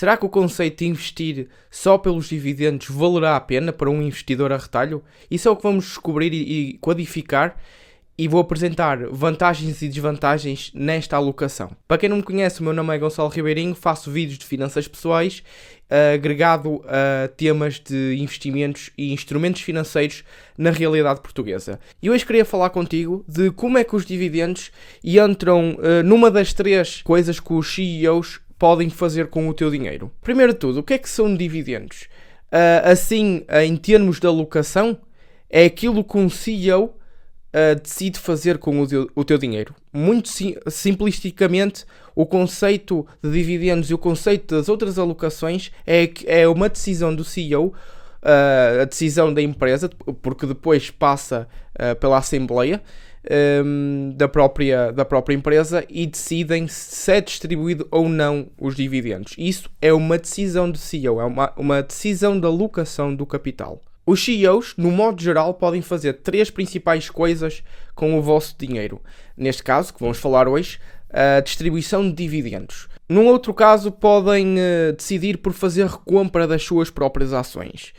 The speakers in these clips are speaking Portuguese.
Será que o conceito de investir só pelos dividendos valerá a pena para um investidor a retalho? Isso é o que vamos descobrir e codificar e vou apresentar vantagens e desvantagens nesta alocação. Para quem não me conhece, o meu nome é Gonçalo Ribeirinho, faço vídeos de finanças pessoais uh, agregado a temas de investimentos e instrumentos financeiros na realidade portuguesa. E hoje queria falar contigo de como é que os dividendos entram uh, numa das três coisas que os CEOs podem fazer com o teu dinheiro. Primeiro de tudo, o que é que são dividendos? Uh, assim, em termos de alocação, é aquilo que um CEO uh, decide fazer com o, teu, o teu dinheiro. Muito sim, simplisticamente, o conceito de dividendos e o conceito das outras alocações é, é uma decisão do CEO, uh, ah, a decisão da empresa, porque depois passa uh, pela Assembleia. Um, da, própria, da própria empresa e decidem se é distribuído ou não os dividendos. Isso é uma decisão do CEO, é uma, uma decisão da alocação do capital. Os CEOs, no modo geral, podem fazer três principais coisas com o vosso dinheiro. Neste caso, que vamos falar hoje, a distribuição de dividendos. Num outro caso, podem uh, decidir por fazer recompra das suas próprias ações.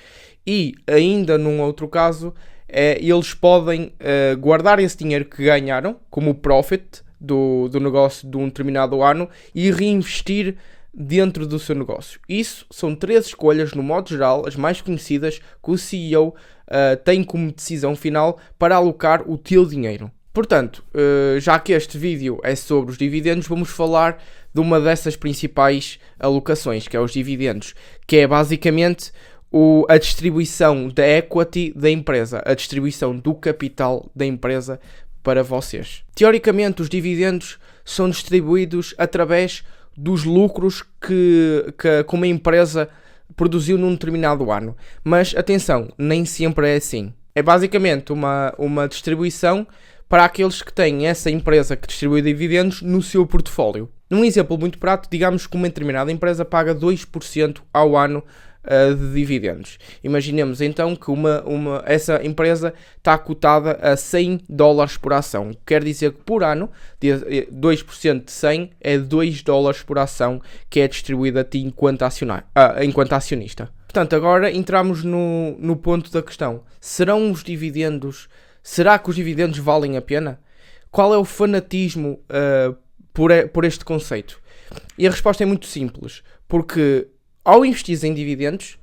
E, ainda num outro caso, eles podem uh, guardar esse dinheiro que ganharam, como profit do, do negócio de um determinado ano, e reinvestir dentro do seu negócio. Isso são três escolhas, no modo geral, as mais conhecidas que o CEO uh, eh, tem como decisão final para alocar o teu dinheiro. Portanto, uh, já que este vídeo é sobre os dividendos, vamos falar de uma dessas principais alocações, que é os dividendos, que é basicamente o, a distribuição da equity da empresa, a distribuição do capital da empresa para vocês. Teoricamente, os dividendos são distribuídos através dos lucros que, que, que uma empresa produziu num determinado ano. Mas atenção, nem sempre é assim. É basicamente uma, uma distribuição para aqueles que têm essa empresa que distribui dividendos no seu portfólio. Num exemplo muito prático, digamos que uma determinada empresa paga 2% ao ano uh, de dividendos. Imaginemos então que uma, uma, essa empresa está cotada a 100 dólares por ação. Quer dizer que por ano, 2% de 100 é 2 dólares por ação que é distribuída a ti enquanto, uh, enquanto acionista. Portanto, agora entramos no, no ponto da questão. Serão os dividendos... Será que os dividendos valem a pena? Qual é o fanatismo uh, por, por este conceito? E a resposta é muito simples, porque ao investir em dividendos,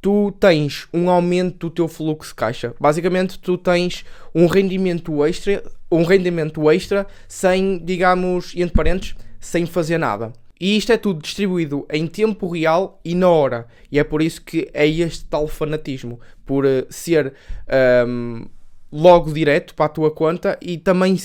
tu tens um aumento do teu fluxo de caixa. Basicamente, tu tens um rendimento extra, um rendimento extra sem, digamos, entre parentes, sem fazer nada. E isto é tudo distribuído em tempo real e na hora. E é por isso que é este tal fanatismo. Por uh, ser um, logo direto para a tua conta e também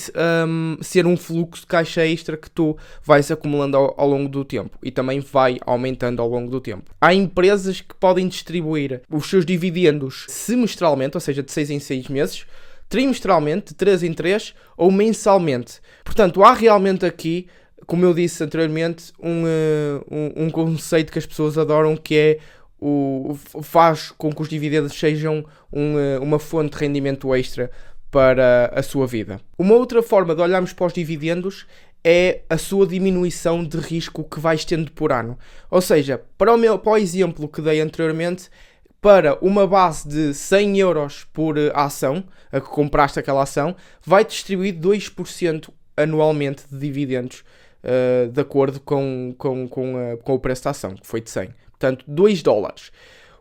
um, ser um fluxo de caixa extra que tu vais acumulando ao, ao, longo do tempo e também vai aumentando ao longo do tempo. Há empresas que podem distribuir os seus dividendos semestralmente, ou seja, de 6 em 6 meses, trimestralmente, de 3 em 3 ou mensalmente. Portanto, há realmente aqui, como eu disse anteriormente, um, uh, um, um conceito que as pessoas adoram que é o, faz com que os dividendos sejam um, eh, uma fonte de rendimento extra para a sua vida. Uma outra forma de olharmos para os dividendos é a sua diminuição de risco que vais tendo por ano. Ou seja, para o, meu, para o exemplo que dei anteriormente, para uma base de 100 euros por eh, ação, a que compraste aquela ação, vai distribuir 2% anualmente de dividendos, uh, de acordo com, com, com, a, com o preço da ação, que foi de 100 portanto 2 dólares.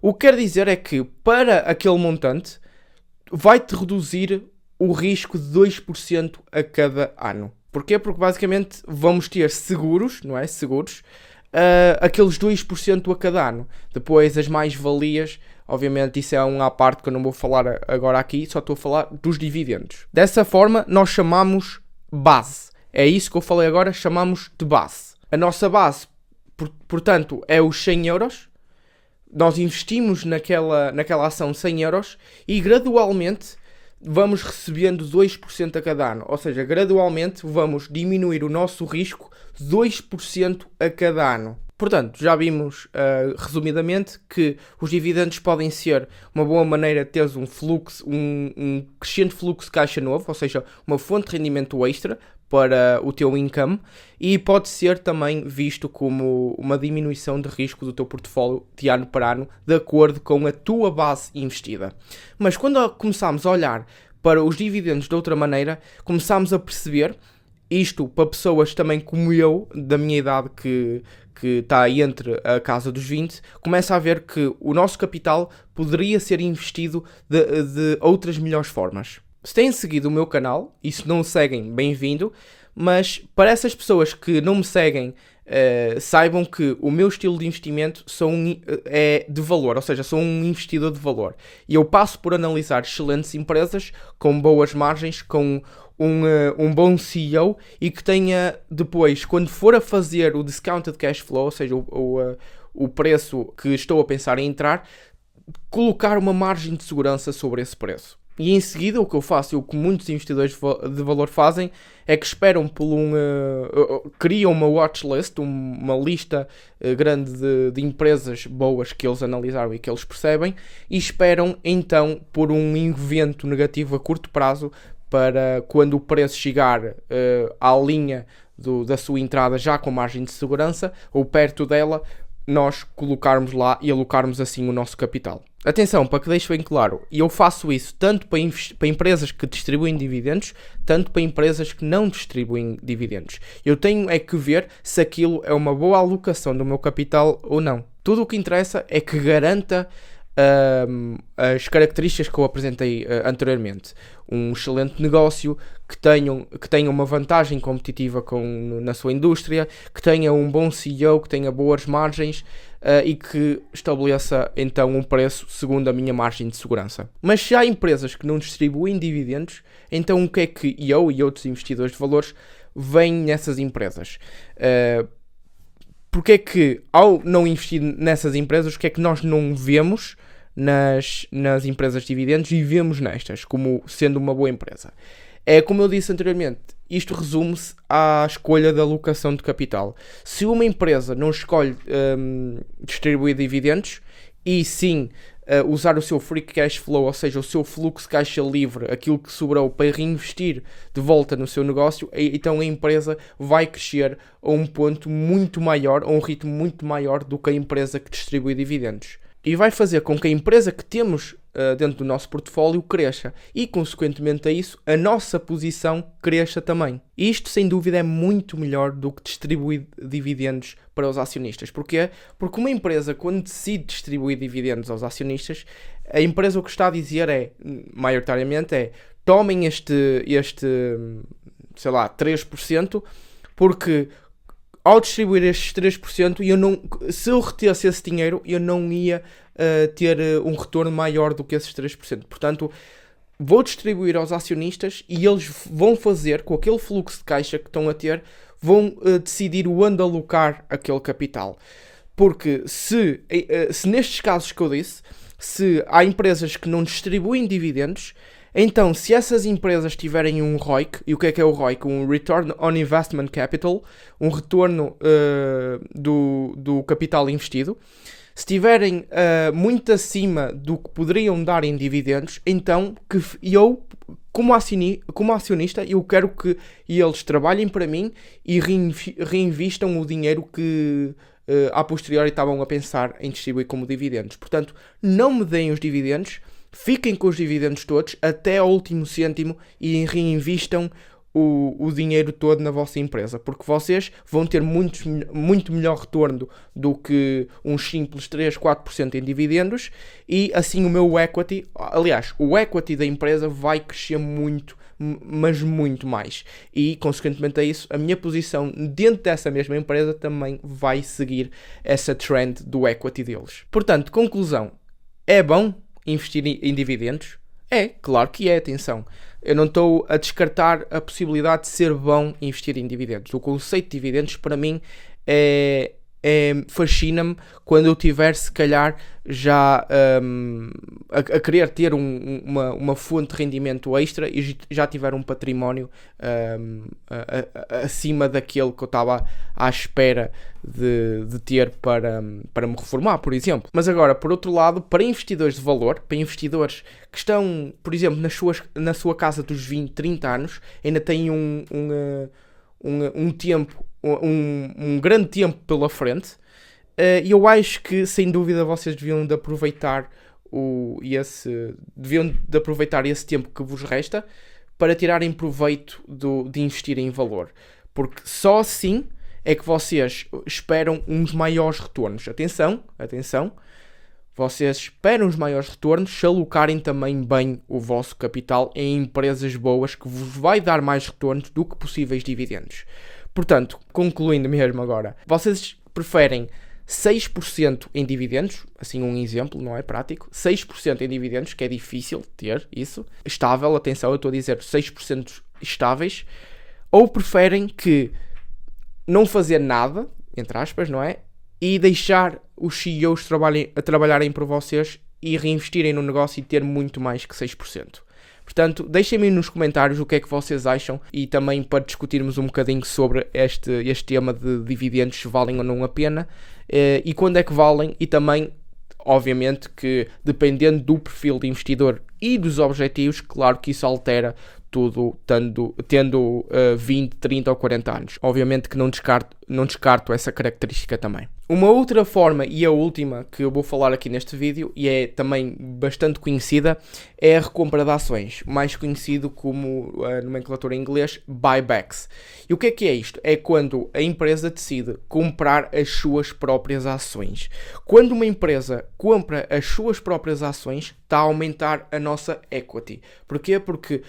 O que quer dizer é que para aquele montante vai-te reduzir o risco de 2% a cada ano. Porquê? Porque basicamente vamos ter seguros, não é? Seguros, uh, aqueles 2% a cada ano. Depois as mais-valias, obviamente isso é um à parte que eu não vou falar agora aqui, só estou a falar dos dividendos. Dessa forma nós chamamos base. É isso que eu falei agora, chamamos de base. A nossa base portanto, é os 100 euros. Nós investimos naquela, naquela ação 100 euros e gradualmente vamos recebendo 2% a cada ano. Ou seja, gradualmente vamos diminuir o nosso risco 2% a cada ano. Portanto, já vimos uh, resumidamente que os dividendos podem ser uma boa maneira de teres um fluxo, um, um crescente fluxo de caixa novo, ou seja, uma fonte de rendimento extra para o teu income e pode ser também visto como uma diminuição de risco do teu portfólio de ano para ano, de acordo com a tua base investida. Mas quando começamos a olhar para os dividendos de outra maneira, começamos a perceber isto para pessoas também como eu, da minha idade que, que está entre a casa dos 20, começa a ver que o nosso capital poderia ser investido de, de outras melhores formas. Se têm seguido o meu canal e se não seguem, bem-vindo, mas para essas pessoas que não me seguem, Uh, saibam que o meu estilo de investimento um, é de valor, ou seja, sou um investidor de valor. E eu passo por analisar excelentes empresas com boas margens, com um, uh, um bom CEO e que tenha depois, quando for a fazer o discounted cash flow, ou seja, o, o, uh, o preço que estou a pensar em entrar, colocar uma margem de segurança sobre esse preço. E em seguida, o que eu faço e o que muitos investidores de valor fazem é que esperam por um. Uh, criam uma watchlist, uma lista uh, grande de, de, empresas boas que eles analisaram e que eles percebem, e esperam então por um evento negativo a curto prazo para quando o preço chegar uh, à linha do, da sua entrada já com margem de segurança ou perto dela, nós colocarmos lá e alocarmos assim o nosso capital. Atenção, para que deixe bem claro, eu faço isso tanto para, para, empresas que distribuem dividendos, tanto para empresas que não distribuem dividendos. Eu tenho é que ver se aquilo é uma boa alocação do meu capital ou não. Tudo o que interessa é que garanta uh, as características que eu apresentei uh, anteriormente. Um excelente negócio, que tenha, que tenha uma vantagem competitiva com, na sua indústria, que tenha um bom CEO, que tenha boas margens uh, e que estabeleça então um preço segundo a minha margem de segurança. Mas se há empresas que não distribuem dividendos, então o que é que eu e outros investidores de valores vêm nessas empresas? Uh, porque é que, ao não investir nessas empresas, o que é que nós não vemos nas, nas empresas de dividendos e vemos nestas como sendo uma boa empresa? É como eu disse anteriormente, isto resume-se à escolha da alocação de capital. Se uma empresa não escolhe um, distribuir dividendos e sim uh, usar o seu free cash flow, ou seja, o seu fluxo caixa livre, aquilo que sobrou para reinvestir de volta no seu negócio, então a empresa vai crescer a um ponto muito maior, a um ritmo muito maior do que a empresa que distribui dividendos. E vai fazer com que a empresa que temos uh, dentro do nosso portfólio cresça e, consequentemente a isso, a nossa posição cresça também. Isto, sem dúvida, é muito melhor do que distribuir dividendos para os acionistas. Porquê? Porque uma empresa, quando decide distribuir dividendos aos acionistas, a empresa o que está a dizer é, maioritariamente, é tomem este, este sei lá, 3%, porque ao distribuir estes 3%, eu não, se eu retesse esse dinheiro, eu não ia uh, ter uh, um retorno maior do que esses 3%. Portanto, vou distribuir aos acionistas e eles vão fazer, com aquele fluxo de caixa que estão a ter, vão uh, decidir onde alocar aquele capital. Porque se, se nestes casos que eu disse, se há empresas que não distribuem dividendos, então, se essas empresas tiverem um ROIC, e o que é que é o ROIC? Um Return on Investment Capital, um retorno uh, do, do capital investido, se tiverem uh, muito acima do que poderiam dar em dividendos, então que eu, como, acioni, como acionista, eu quero que eles trabalhem para mim e reinvistam o dinheiro que uh, a posteriori estavam a pensar em distribuir como dividendos. Portanto, não me deem os dividendos, fiquem com os dividendos todos até ao último cêntimo e reinvistam o, o dinheiro todo na vossa empresa, porque vocês vão ter muito, muito melhor retorno do que uns simples 3, 4% em dividendos e assim o meu equity, aliás, o equity da empresa vai crescer muito, mas muito mais. E consequentemente a isso, a minha posição dentro dessa mesma empresa também vai seguir essa trend do equity deles. Portanto, conclusão, é bom investir em dividendos? É, claro que é, atenção. Eu não estou a descartar a possibilidade de ser bom investir em dividendos. O conceito de dividendos, para mim, é, é, fascina-me quando eu tiver, se calhar, já um, a, a, querer ter um, uma, uma fonte de rendimento extra e já tiver um património um, a, a, acima daquele que eu estava à espera de, de ter para, para me reformar, por exemplo. Mas agora, por outro lado, para investidores de valor, para investidores que estão, por exemplo, nas suas, na sua casa dos 20, 30 anos, ainda têm um, um uh, um, um tempo, um, um grande tempo pela frente. Eh, e eu acho que, sem dúvida, vocês deviam de aproveitar o, esse, deviam de aproveitar esse tempo que vos resta para tirarem proveito do, de investir em valor. Porque só assim é que vocês esperam uns maiores retornos. Atenção, atenção. Vocês esperam os maiores retornos se alocarem também bem o vosso capital em empresas boas que vos vai dar mais retornos do que possíveis dividendos. Portanto, concluindo mesmo agora, vocês preferem 6% em dividendos, assim um exemplo, não é prático, 6% em dividendos, que é difícil ter isso, estável, atenção, eu estou a dizer 6% estáveis, ou preferem que não fazer nada, entre aspas, não é? E deixar os CEOs trabalhem, a trabalharem por vocês e reinvestirem no negócio e ter muito mais que 6%. Portanto, deixem-me nos comentários o que é que vocês acham e também para discutirmos um bocadinho sobre este, este tema de dividendos, se valem ou não a pena eh, e quando é que valem e também obviamente que dependendo do perfil de investidor e dos objetivos, claro que isso altera tudo tendo, tendo uh, 20, 30 ou 40 anos. Obviamente que não descarto, não descarto essa característica também. Uma outra forma, e a última que eu vou falar aqui neste vídeo, e é também bastante conhecida, é a recompra de ações, mais conhecido como a nomenclatura em inglês buybacks. E o que é que é isto? É quando a empresa decide comprar as suas próprias ações. Quando uma empresa compra as suas próprias ações, está a aumentar a nossa equity. Porquê? Porque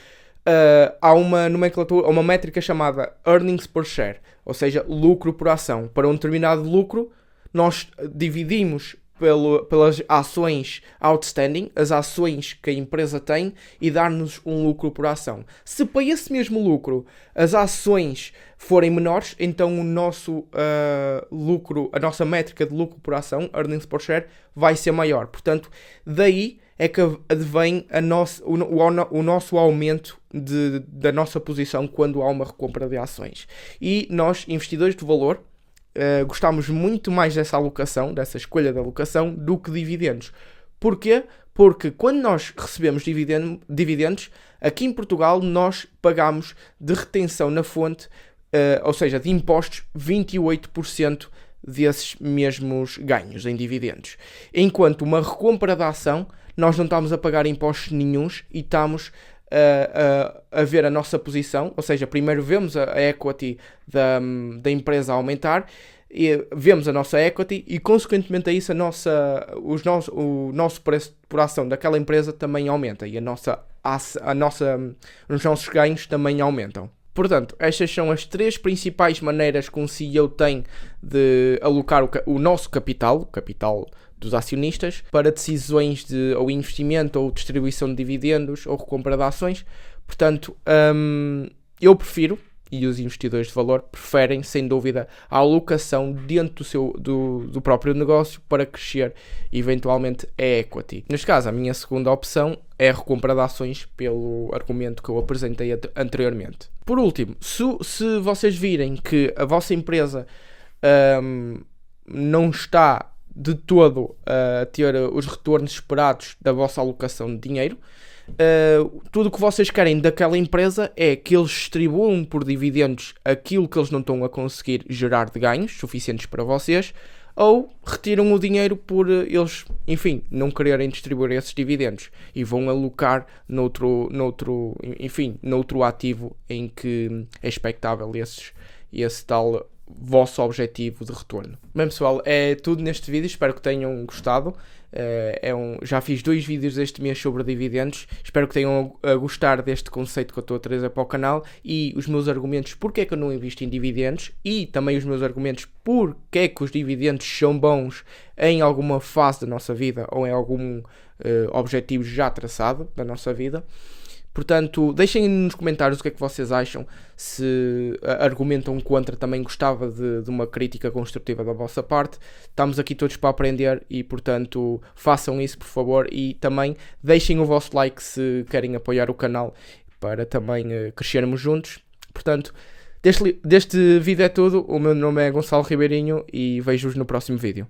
uh, há uma nomenclatura, uma métrica chamada earnings per share, ou seja, lucro por ação. Para um determinado lucro, nós dividimos pelo, pelas ações outstanding, as ações que a empresa tem, e dar-nos um lucro por ação. Se para esse mesmo lucro as ações forem menores, então o nosso uh, lucro, a nossa métrica de lucro por ação, earnings per share, vai ser maior. Portanto, daí é que advém a nosso, o, o, o nosso aumento de, da nossa posição quando há uma recompra de ações. E nós, investidores de valor, uh, gostamos muito mais dessa alocação, dessa escolha de alocação, do que dividendos. Porquê? Porque quando nós recebemos dividendo, dividendos, aqui em Portugal nós pagamos de retenção na fonte, uh, ou seja, de impostos, 28% desses mesmos ganhos em dividendos. Enquanto uma recompra da ação nós não estamos a pagar impostos nenhums e estamos a, a, a, ver a nossa posição, ou seja, primeiro vemos a, equity da, da empresa aumentar, e vemos a nossa equity e consequentemente a isso a nossa, os nosso, o nosso preço por ação daquela empresa também aumenta e a nossa, a, nossa, os nossos ganhos também aumentam. Portanto, estas são as três principais maneiras que um CEO tem de alocar o, o nosso capital, capital dos acionistas para decisões de ou investimento ou distribuição de dividendos ou recompra de ações. Portanto, hum, eu prefiro e os investidores de valor preferem, sem dúvida, a alocação dentro do, seu, do, do próprio negócio para crescer eventualmente a equity. Neste caso, a minha segunda opção é a recompra de ações pelo argumento que eu apresentei anteriormente. Por último, se, se vocês virem que a vossa empresa um, não está de todo a ter os retornos esperados da vossa alocação de dinheiro. Uh, tudo o que vocês querem daquela empresa é que eles distribuam por dividendos aquilo que eles não estão a conseguir gerar de ganhos suficientes para vocês, ou retiram o dinheiro por eles, enfim, não quererem distribuir esses dividendos e vão alocar noutro, noutro, enfim, noutro ativo em que é expectável esses, esse tal vosso objetivo de retorno. Bem pessoal, é tudo neste vídeo, espero que tenham gostado. Eh, é um, já fiz dois vídeos este mês sobre dividendos, espero que tenham a gostar deste conceito que eu estou a trazer para o canal e os meus argumentos porque é que eu não invisto em dividendos e também os meus argumentos porque é que os dividendos são bons em alguma fase da nossa vida ou em algum uh, objetivo já traçado da nossa vida. Portanto, deixem nos comentários o que é que vocês acham. Se argumentam contra, também gostava de, de, uma crítica construtiva da vossa parte. Estamos aqui todos para aprender e, portanto, façam isso, por favor. E também deixem o vosso like se querem apoiar o canal para também uh, crescermos juntos. Portanto, deste, deste vídeo é tudo. O meu nome é Gonçalo Ribeirinho e vejo-vos no próximo vídeo.